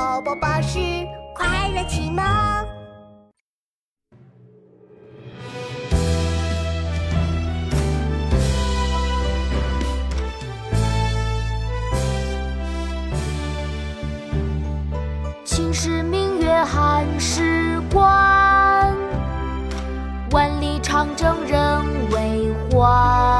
宝宝巴士快乐启蒙。秦时明月汉时关，万里长征人未还。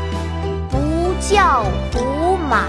叫胡马